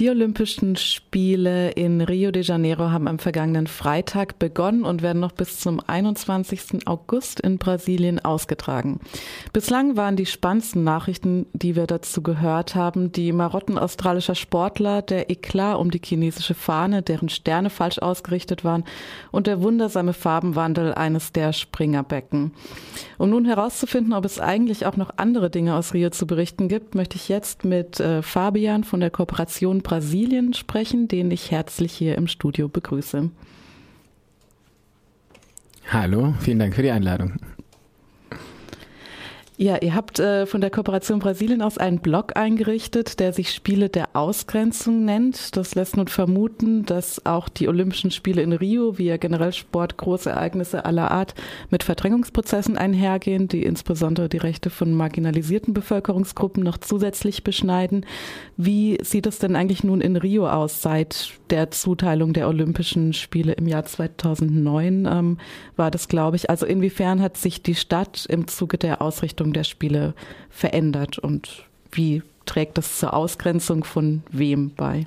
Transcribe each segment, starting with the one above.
Die Olympischen Spiele in Rio de Janeiro haben am vergangenen Freitag begonnen und werden noch bis zum 21. August in Brasilien ausgetragen. Bislang waren die spannendsten Nachrichten, die wir dazu gehört haben, die Marotten australischer Sportler, der Eklat um die chinesische Fahne, deren Sterne falsch ausgerichtet waren und der wundersame Farbenwandel eines der Springerbecken. Um nun herauszufinden, ob es eigentlich auch noch andere Dinge aus Rio zu berichten gibt, möchte ich jetzt mit äh, Fabian von der Kooperation Brasilien sprechen, den ich herzlich hier im Studio begrüße. Hallo, vielen Dank für die Einladung. Ja, ihr habt äh, von der Kooperation Brasilien aus einen Blog eingerichtet, der sich Spiele der Ausgrenzung nennt. Das lässt nun vermuten, dass auch die Olympischen Spiele in Rio, wie ja generell Sport, Großereignisse aller Art mit Verdrängungsprozessen einhergehen, die insbesondere die Rechte von marginalisierten Bevölkerungsgruppen noch zusätzlich beschneiden. Wie sieht es denn eigentlich nun in Rio aus seit der Zuteilung der Olympischen Spiele im Jahr 2009? Ähm, war das, glaube ich. Also inwiefern hat sich die Stadt im Zuge der Ausrichtung Ausrichtung der Spiele verändert und wie trägt das zur Ausgrenzung von wem bei?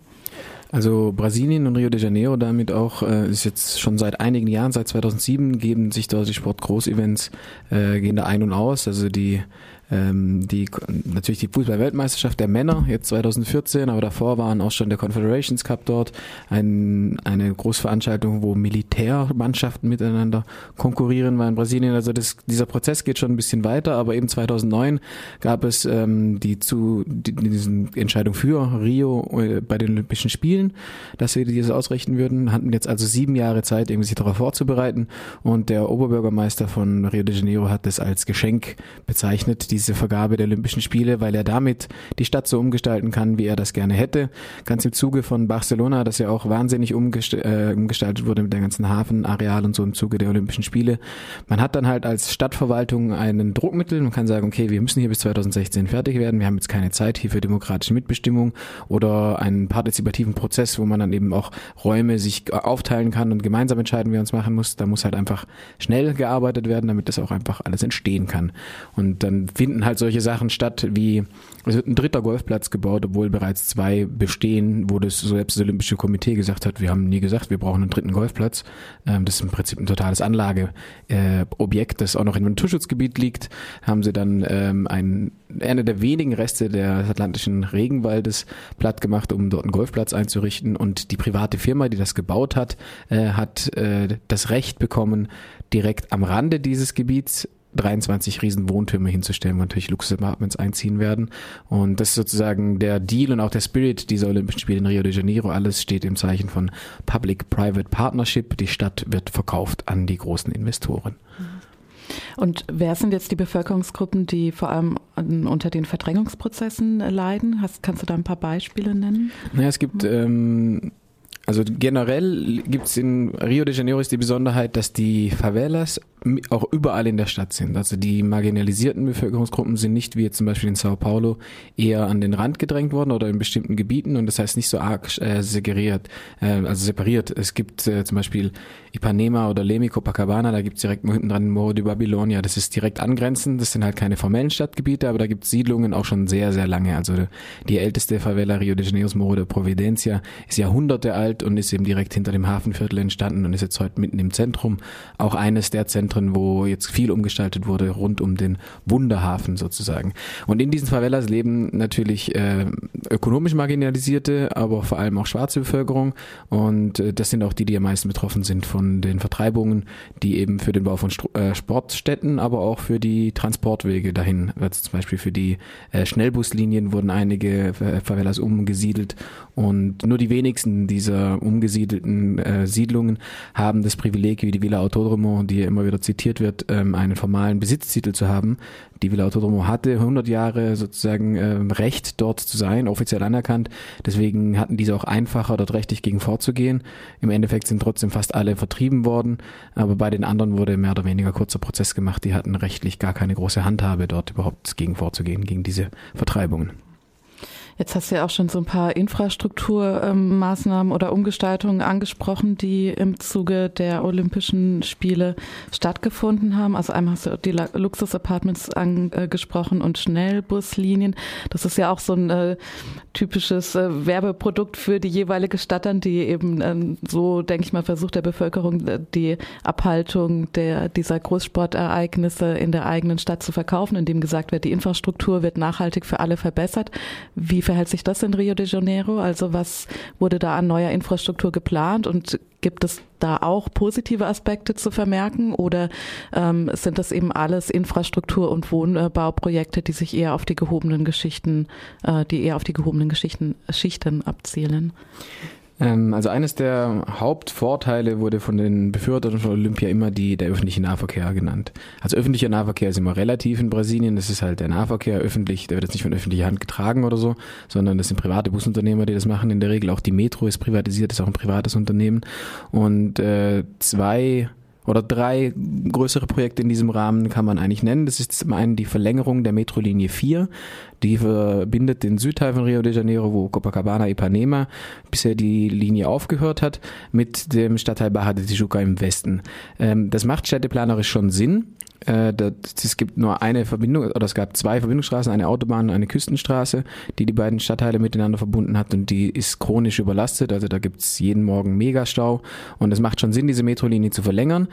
Also Brasilien und Rio de Janeiro damit auch äh, ist jetzt schon seit einigen Jahren, seit 2007 geben sich dort die Sportgroßevents äh, gehen da ein und aus. Also die ähm, die natürlich die Fußball-Weltmeisterschaft der Männer jetzt 2014, aber davor waren auch schon der Confederations Cup dort, ein, eine Großveranstaltung, wo Militärmannschaften miteinander konkurrieren war in Brasilien. Also das, dieser Prozess geht schon ein bisschen weiter, aber eben 2009 gab es ähm, die zu die, diese Entscheidung für Rio äh, bei den Olympischen Spielen, dass wir dieses ausrichten würden, hatten jetzt also sieben Jahre Zeit, irgendwie sich darauf vorzubereiten. Und der Oberbürgermeister von Rio de Janeiro hat das als Geschenk bezeichnet diese Vergabe der Olympischen Spiele, weil er damit die Stadt so umgestalten kann, wie er das gerne hätte. Ganz im Zuge von Barcelona, das ja auch wahnsinnig umgest äh, umgestaltet wurde mit dem ganzen Hafenareal und so im Zuge der Olympischen Spiele. Man hat dann halt als Stadtverwaltung einen Druckmittel. Man kann sagen, okay, wir müssen hier bis 2016 fertig werden. Wir haben jetzt keine Zeit hier für demokratische Mitbestimmung oder einen partizipativen Prozess, wo man dann eben auch Räume sich aufteilen kann und gemeinsam entscheiden, wie man es machen muss. Da muss halt einfach schnell gearbeitet werden, damit das auch einfach alles entstehen kann. Und dann finden halt solche Sachen statt, wie es wird ein dritter Golfplatz gebaut, obwohl bereits zwei bestehen, wo das selbst das Olympische Komitee gesagt hat, wir haben nie gesagt, wir brauchen einen dritten Golfplatz. Ähm, das ist im Prinzip ein totales Anlageobjekt, das auch noch in einem Naturschutzgebiet liegt. Haben sie dann ähm, ein, eine der wenigen Reste des atlantischen Regenwaldes platt gemacht, um dort einen Golfplatz einzurichten. Und die private Firma, die das gebaut hat, äh, hat äh, das Recht bekommen, direkt am Rande dieses Gebiets 23 riesen Wohntürme hinzustellen, wo natürlich Luxus-Apartments einziehen werden. Und das ist sozusagen der Deal und auch der Spirit dieser Olympischen Spiele in Rio de Janeiro. Alles steht im Zeichen von Public-Private Partnership. Die Stadt wird verkauft an die großen Investoren. Und wer sind jetzt die Bevölkerungsgruppen, die vor allem unter den Verdrängungsprozessen leiden? Hast, kannst du da ein paar Beispiele nennen? Naja, es gibt ähm, also generell gibt es in Rio de Janeiro ist die Besonderheit, dass die Favelas auch überall in der Stadt sind. Also die marginalisierten Bevölkerungsgruppen sind nicht wie zum Beispiel in Sao Paulo eher an den Rand gedrängt worden oder in bestimmten Gebieten und das heißt nicht so arg äh, segregiert, äh, also separiert. Es gibt äh, zum Beispiel Ipanema oder Lemi Copacabana, da gibt's direkt hinten dran Moro de Babilonia, das ist direkt angrenzend, das sind halt keine formellen Stadtgebiete, aber da gibt's Siedlungen auch schon sehr, sehr lange. Also die älteste Favela Rio de Janeiros Moro de Providencia ist Jahrhunderte alt und ist eben direkt hinter dem Hafenviertel entstanden und ist jetzt heute mitten im Zentrum. Auch eines der Zentren, wo jetzt viel umgestaltet wurde, rund um den Wunderhafen sozusagen. Und in diesen Favelas leben natürlich äh, ökonomisch marginalisierte, aber vor allem auch schwarze Bevölkerung. Und äh, das sind auch die, die am meisten betroffen sind von den Vertreibungen, die eben für den Bau von äh, Sportstätten, aber auch für die Transportwege dahin, also zum Beispiel für die äh, Schnellbuslinien wurden einige Favelas umgesiedelt und nur die wenigsten dieser umgesiedelten äh, Siedlungen haben das Privileg, wie die Villa Autodromo, die immer wieder zitiert wird, ähm, einen formalen Besitztitel zu haben. Die Villa Autodromo hatte 100 Jahre sozusagen ähm, Recht, dort zu sein, offiziell anerkannt. Deswegen hatten diese auch einfacher, dort rechtlich gegen vorzugehen. Im Endeffekt sind trotzdem fast alle vertrieben worden, aber bei den anderen wurde mehr oder weniger kurzer Prozess gemacht. Die hatten rechtlich gar keine große Handhabe, dort überhaupt gegen vorzugehen, gegen diese Vertreibungen. Jetzt hast du ja auch schon so ein paar Infrastrukturmaßnahmen ähm, oder Umgestaltungen angesprochen, die im Zuge der Olympischen Spiele stattgefunden haben. Also einmal hast du die Luxus-Apartments angesprochen und Schnellbuslinien. Das ist ja auch so ein äh, typisches äh, Werbeprodukt für die jeweilige Stadt, dann die eben äh, so, denke ich mal, versucht der Bevölkerung äh, die Abhaltung der dieser Großsportereignisse in der eigenen Stadt zu verkaufen, indem gesagt wird, die Infrastruktur wird nachhaltig für alle verbessert. Wie verhält sich das in Rio de Janeiro? Also was wurde da an neuer Infrastruktur geplant und gibt es da auch positive Aspekte zu vermerken oder ähm, sind das eben alles Infrastruktur- und Wohnbauprojekte, die sich eher auf die gehobenen Geschichten, äh, die eher auf die gehobenen Geschichten, Schichten abzielen? Ähm, also eines der Hauptvorteile wurde von den Befürwortern von Olympia immer die, der öffentliche Nahverkehr genannt. Also öffentlicher Nahverkehr ist immer relativ in Brasilien. Das ist halt der Nahverkehr öffentlich, der wird jetzt nicht von öffentlicher Hand getragen oder so, sondern das sind private Busunternehmer, die das machen. In der Regel auch die Metro ist privatisiert, ist auch ein privates Unternehmen. Und äh, zwei oder drei größere Projekte in diesem Rahmen kann man eigentlich nennen. Das ist zum einen die Verlängerung der Metrolinie 4. Die verbindet den Südteil von Rio de Janeiro, wo Copacabana Ipanema bisher die Linie aufgehört hat, mit dem Stadtteil Barra de Tijuca im Westen. Ähm, das macht städteplanerisch schon Sinn. Äh, es gibt nur eine Verbindung, oder es gab zwei Verbindungsstraßen, eine Autobahn und eine Küstenstraße, die die beiden Stadtteile miteinander verbunden hat und die ist chronisch überlastet. Also da gibt's jeden Morgen Megastau und es macht schon Sinn, diese Metrolinie zu verlängern.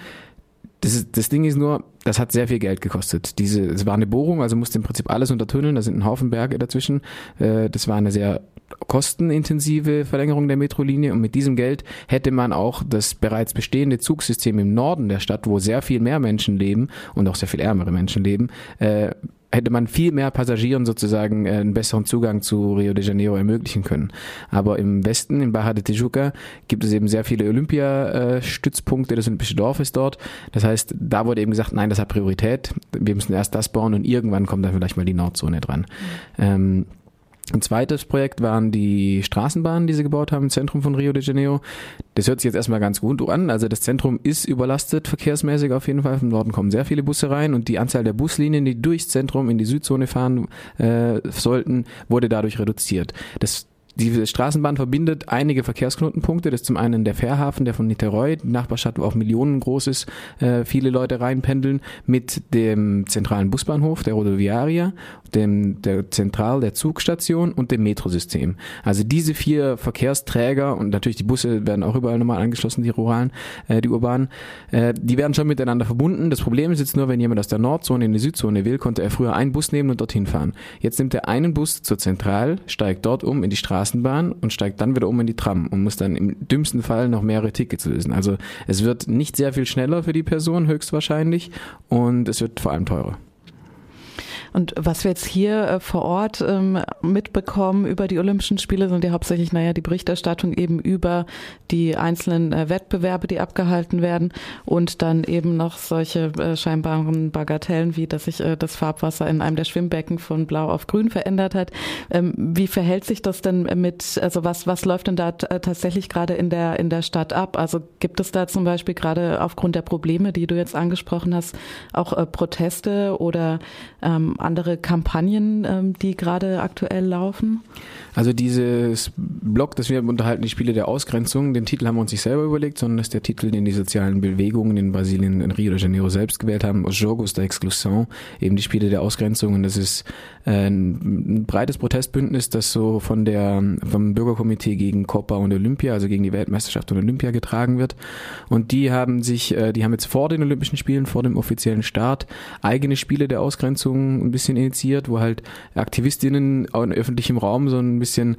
Das, ist, das Ding ist nur, das hat sehr viel Geld gekostet. Diese, es war eine Bohrung, also musste im Prinzip alles untertunneln, da sind ein Haufen Berge dazwischen. Äh, das war eine sehr kostenintensive Verlängerung der Metrolinie und mit diesem Geld hätte man auch das bereits bestehende Zugsystem im Norden der Stadt, wo sehr viel mehr Menschen leben und auch sehr viel ärmere Menschen leben, äh, hätte man viel mehr Passagieren sozusagen äh, einen besseren Zugang zu Rio de Janeiro ermöglichen können. Aber im Westen, in Barra de Tijuca, gibt es eben sehr viele Olympiastützpunkte, das Olympische Dorf ist dort. Das heißt, da wurde eben gesagt, nein, das hat Priorität. Wir müssen erst das bauen und irgendwann kommt dann vielleicht mal die Nordzone dran. Mhm. Ähm, ein zweites Projekt waren die Straßenbahnen, die sie gebaut haben im Zentrum von Rio de Janeiro. Das hört sich jetzt erstmal ganz gut an. Also das Zentrum ist überlastet, verkehrsmäßig auf jeden Fall. Vom Norden kommen sehr viele Busse rein und die Anzahl der Buslinien, die durchs Zentrum in die Südzone fahren äh, sollten, wurde dadurch reduziert. Das die Straßenbahn verbindet einige Verkehrsknotenpunkte. Das ist zum einen der Fährhafen, der von Niterói, die Nachbarstadt, wo auch Millionen groß ist, äh, viele Leute reinpendeln, mit dem zentralen Busbahnhof, der Rodoviaria, dem, der Zentral, der Zugstation und dem Metrosystem. Also diese vier Verkehrsträger und natürlich die Busse werden auch überall nochmal angeschlossen, die ruralen, äh, die urbanen, äh, die werden schon miteinander verbunden. Das Problem ist jetzt nur, wenn jemand aus der Nordzone in die Südzone will, konnte er früher einen Bus nehmen und dorthin fahren. Jetzt nimmt er einen Bus zur Zentral, steigt dort um in die Straße Straßenbahn und steigt dann wieder um in die Tram und muss dann im dümmsten Fall noch mehrere Tickets lösen. Also es wird nicht sehr viel schneller für die Person höchstwahrscheinlich und es wird vor allem teurer. Und was wir jetzt hier äh, vor Ort ähm, mitbekommen über die Olympischen Spiele, sind ja hauptsächlich, naja, die Berichterstattung eben über die einzelnen äh, Wettbewerbe, die abgehalten werden und dann eben noch solche äh, scheinbaren Bagatellen, wie dass sich das Farbwasser in einem der Schwimmbecken von blau auf grün verändert hat. Ähm, wie verhält sich das denn mit, also was, was läuft denn da tatsächlich gerade in der, in der Stadt ab? Also gibt es da zum Beispiel gerade aufgrund der Probleme, die du jetzt angesprochen hast, auch Proteste oder ähm, andere Kampagnen, ähm, die gerade aktuell laufen? Also dieses Blog, das wir unterhalten, die Spiele der Ausgrenzung, den Titel haben wir uns nicht selber überlegt, sondern das ist der Titel, den die sozialen Bewegungen in Brasilien, in Rio de Janeiro selbst gewählt haben, Os Jogos da Exclusion, eben die Spiele der Ausgrenzung. Und das ist äh, ein breites Protestbündnis, das so von der, vom Bürgerkomitee gegen Copa und Olympia, also gegen die Weltmeisterschaft und Olympia getragen wird. Und die haben sich, äh, die haben jetzt vor den Olympischen Spielen, vor dem offiziellen Start, eigene Spiele der Ausgrenzung ein bisschen initiiert, wo halt Aktivistinnen in öffentlichem Raum so ein bisschen bisschen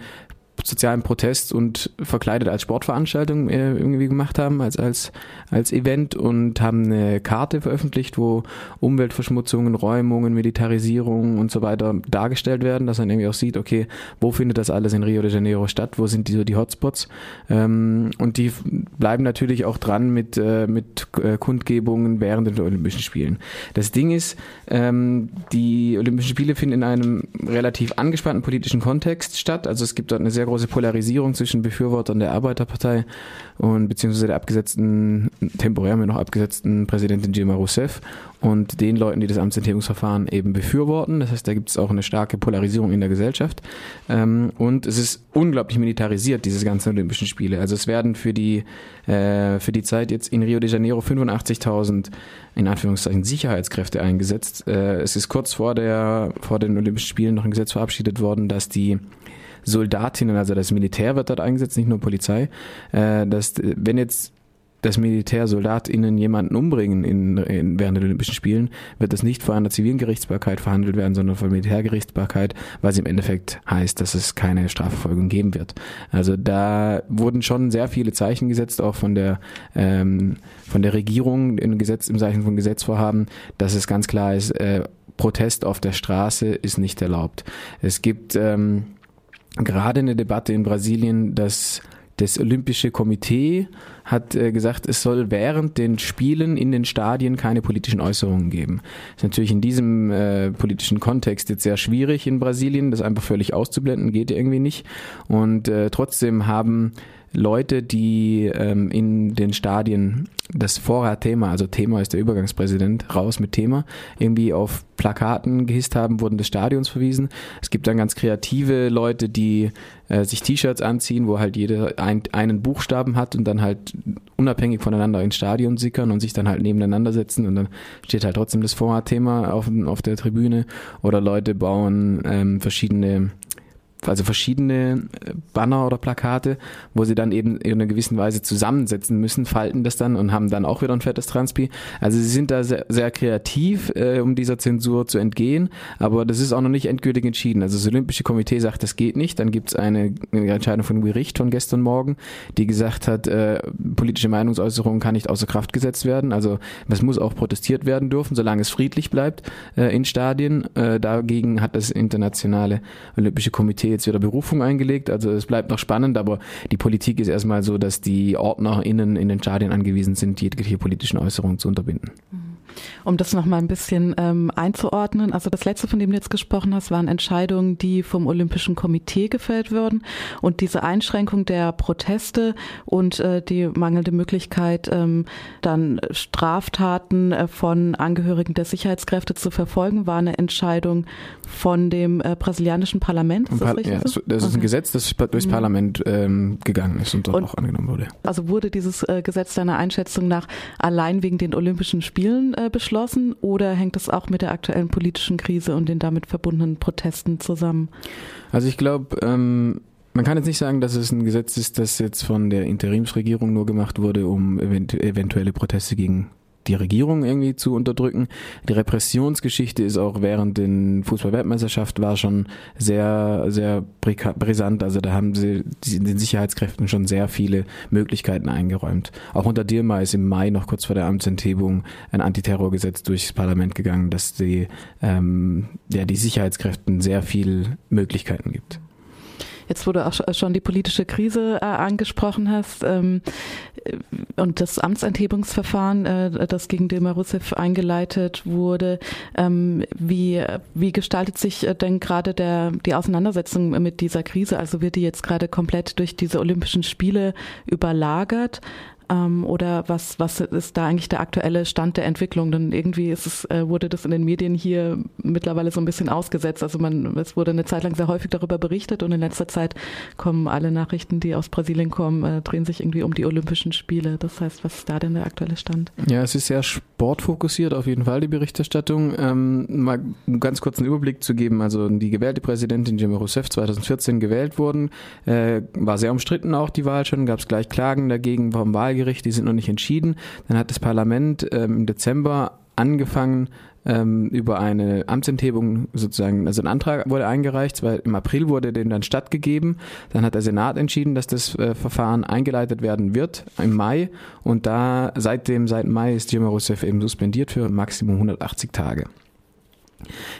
sozialen Protest und verkleidet als Sportveranstaltung äh, irgendwie gemacht haben, als, als, als Event und haben eine Karte veröffentlicht, wo Umweltverschmutzungen, Räumungen, Militarisierung und so weiter dargestellt werden, dass man irgendwie auch sieht, okay, wo findet das alles in Rio de Janeiro statt, wo sind die, so die Hotspots? Ähm, und die bleiben natürlich auch dran mit, äh, mit äh, Kundgebungen während den Olympischen Spielen. Das Ding ist, ähm, die Olympischen Spiele finden in einem relativ angespannten politischen Kontext statt, also es gibt dort eine sehr große Polarisierung zwischen Befürwortern der Arbeiterpartei und beziehungsweise der abgesetzten, temporär mir noch abgesetzten Präsidentin Dilma Rousseff und den Leuten, die das Amtsenthebungsverfahren eben befürworten. Das heißt, da gibt es auch eine starke Polarisierung in der Gesellschaft. Ähm, und es ist unglaublich militarisiert, diese ganzen Olympischen Spiele. Also es werden für die, äh, für die Zeit jetzt in Rio de Janeiro 85.000 in Anführungszeichen Sicherheitskräfte eingesetzt. Äh, es ist kurz vor, der, vor den Olympischen Spielen noch ein Gesetz verabschiedet worden, dass die Soldatinnen, also das Militär wird dort eingesetzt, nicht nur Polizei, äh, dass wenn jetzt das Militär SoldatInnen jemanden umbringen in, in, während der Olympischen Spielen, wird das nicht vor einer zivilen Gerichtsbarkeit verhandelt werden, sondern vor Militärgerichtsbarkeit, was im Endeffekt heißt, dass es keine Strafverfolgung geben wird. Also da wurden schon sehr viele Zeichen gesetzt, auch von der ähm, von der Regierung im Gesetz im Zeichen von Gesetzvorhaben, dass es ganz klar ist, äh, Protest auf der Straße ist nicht erlaubt. Es gibt ähm, gerade eine Debatte in Brasilien, dass das Olympische Komitee hat äh, gesagt, es soll während den Spielen in den Stadien keine politischen Äußerungen geben. Ist natürlich in diesem äh, politischen Kontext jetzt sehr schwierig in Brasilien, das einfach völlig auszublenden, geht irgendwie nicht. Und äh, trotzdem haben Leute, die ähm, in den Stadien das Vorher-Thema, also Thema ist der Übergangspräsident, raus mit Thema, irgendwie auf Plakaten gehisst haben, wurden des Stadions verwiesen. Es gibt dann ganz kreative Leute, die äh, sich T-Shirts anziehen, wo halt jeder ein, einen Buchstaben hat und dann halt unabhängig voneinander ins Stadion sickern und sich dann halt nebeneinander setzen und dann steht halt trotzdem das Vorher-Thema auf, auf der Tribüne. Oder Leute bauen ähm, verschiedene also verschiedene äh, Banner oder Plakate, wo sie dann eben in einer gewissen Weise zusammensetzen müssen, falten das dann und haben dann auch wieder ein fettes Transpi. Also sie sind da sehr, sehr kreativ, äh, um dieser Zensur zu entgehen, aber das ist auch noch nicht endgültig entschieden. Also das Olympische Komitee sagt, das geht nicht. Dann gibt es eine, Entscheidung von Gericht von gestern Morgen, die gesagt hat, äh, politische Meinungsäußerung kann nicht außer Kraft gesetzt werden. Also es muss auch protestiert werden dürfen, solange es friedlich bleibt äh, in Stadien. Äh, dagegen hat das internationale Olympische Komitee jetzt wieder Berufung eingelegt. Also es bleibt noch spannend, aber die Politik ist erstmal so, dass die OrdnerInnen in den Stadien angewiesen sind, jegliche politischen Äußerungen zu unterbinden. Mhm. Um das nochmal ein bisschen ähm, einzuordnen, also das letzte, von dem du jetzt gesprochen hast, waren Entscheidungen, die vom Olympischen Komitee gefällt wurden. Und diese Einschränkung der Proteste und äh, die mangelnde Möglichkeit, ähm, dann Straftaten äh, von Angehörigen der Sicherheitskräfte zu verfolgen, war eine Entscheidung von dem äh, brasilianischen Parlament. Ist das, ja, so? das ist okay. ein Gesetz, das durchs mhm. Parlament ähm, gegangen ist und und, auch angenommen wurde. Also wurde dieses äh, Gesetz deiner Einschätzung nach allein wegen den Olympischen Spielen äh, beschlossen oder hängt es auch mit der aktuellen politischen Krise und den damit verbundenen Protesten zusammen? Also ich glaube, ähm, man kann jetzt nicht sagen, dass es ein Gesetz ist, das jetzt von der Interimsregierung nur gemacht wurde, um event eventuelle Proteste gegen die Regierung irgendwie zu unterdrücken. Die Repressionsgeschichte ist auch während den Fußball-Weltmeisterschaft war schon sehr, sehr brisant. Also da haben sie den Sicherheitskräften schon sehr viele Möglichkeiten eingeräumt. Auch unter Dilma ist im Mai noch kurz vor der Amtsenthebung ein Antiterrorgesetz durchs Parlament gegangen, dass die, ähm, ja, die Sicherheitskräften sehr viel Möglichkeiten gibt. Jetzt wurde auch schon die politische Krise äh, angesprochen hast ähm, und das Amtsenthebungsverfahren, äh, das gegen Dilma Rousseff eingeleitet wurde. Ähm, wie, wie gestaltet sich äh, denn gerade der, die Auseinandersetzung mit dieser Krise? Also wird die jetzt gerade komplett durch diese Olympischen Spiele überlagert? Ähm, oder was, was ist da eigentlich der aktuelle Stand der Entwicklung? Denn irgendwie ist es, äh, wurde das in den Medien hier mittlerweile so ein bisschen ausgesetzt. Also man, es wurde eine Zeit lang sehr häufig darüber berichtet und in letzter Zeit kommen alle Nachrichten, die aus Brasilien kommen, äh, drehen sich irgendwie um die Olympischen Spiele. Das heißt, was ist da denn der aktuelle Stand? Ja, es ist sehr sportfokussiert auf jeden Fall die Berichterstattung. Ähm, mal einen ganz kurzen Überblick zu geben. Also die gewählte Präsidentin Dilma Rousseff 2014 gewählt wurden, äh, war sehr umstritten auch die Wahl schon, gab es gleich Klagen dagegen vom Wahlgericht Gericht, die sind noch nicht entschieden. Dann hat das Parlament ähm, im Dezember angefangen, ähm, über eine Amtsenthebung sozusagen, also ein Antrag wurde eingereicht, weil im April wurde dem dann stattgegeben. Dann hat der Senat entschieden, dass das äh, Verfahren eingeleitet werden wird im Mai und da seitdem, seit Mai ist Dilma Rousseff eben suspendiert für Maximum 180 Tage.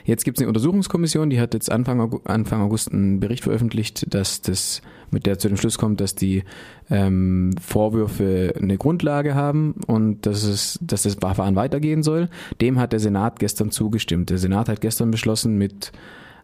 Jetzt gibt es eine Untersuchungskommission, die hat jetzt Anfang, Anfang August einen Bericht veröffentlicht, dass das mit der zu dem Schluss kommt, dass die ähm, Vorwürfe eine Grundlage haben und dass es, dass das Verfahren weitergehen soll. Dem hat der Senat gestern zugestimmt. Der Senat hat gestern beschlossen mit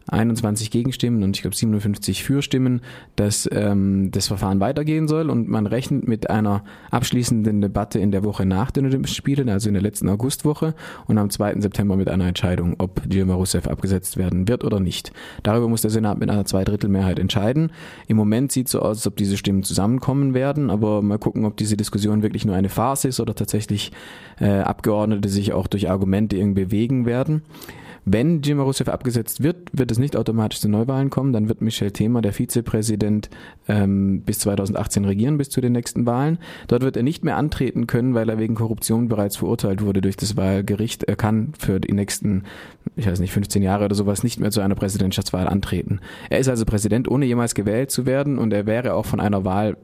21 Gegenstimmen und ich glaube 57 Fürstimmen, dass ähm, das Verfahren weitergehen soll und man rechnet mit einer abschließenden Debatte in der Woche nach den Olympischen Spielen, also in der letzten Augustwoche und am 2. September mit einer Entscheidung, ob Dilma Rousseff abgesetzt werden wird oder nicht. Darüber muss der Senat mit einer Zweidrittelmehrheit entscheiden. Im Moment sieht es so aus, als ob diese Stimmen zusammenkommen werden, aber mal gucken, ob diese Diskussion wirklich nur eine Phase ist oder tatsächlich äh, Abgeordnete sich auch durch Argumente irgendwie bewegen werden. Wenn Dilma Rousseff abgesetzt wird, wird es nicht automatisch zu Neuwahlen kommen. Dann wird Michel Thema, der Vizepräsident, ähm, bis 2018 regieren, bis zu den nächsten Wahlen. Dort wird er nicht mehr antreten können, weil er wegen Korruption bereits verurteilt wurde durch das Wahlgericht. Er kann für die nächsten, ich weiß nicht, 15 Jahre oder sowas nicht mehr zu einer Präsidentschaftswahl antreten. Er ist also Präsident, ohne jemals gewählt zu werden und er wäre auch von einer Wahl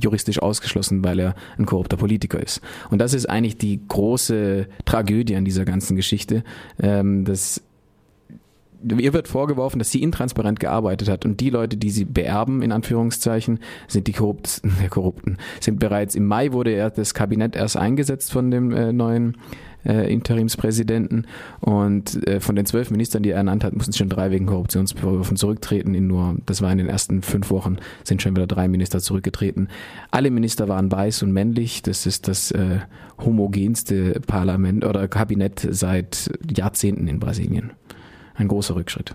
juristisch ausgeschlossen, weil er ein korrupter Politiker ist. Und das ist eigentlich die große Tragödie an dieser ganzen Geschichte, ähm, dass ihr wird vorgeworfen, dass sie intransparent gearbeitet hat und die Leute, die sie beerben, in Anführungszeichen, sind die Korrupten, der Korrupten. Sind bereits im Mai wurde er das Kabinett erst eingesetzt von dem äh, neuen äh, Interimspräsidenten und äh, von den zwölf Ministern, die er ernannt hat, mussten schon drei wegen Korruptionsvorwürfen zurücktreten. In nur, das war in den ersten fünf Wochen, sind schon wieder drei Minister zurückgetreten. Alle Minister waren weiß und männlich. Das ist das äh, homogenste Parlament oder Kabinett seit Jahrzehnten in Brasilien. Ein großer Rückschritt.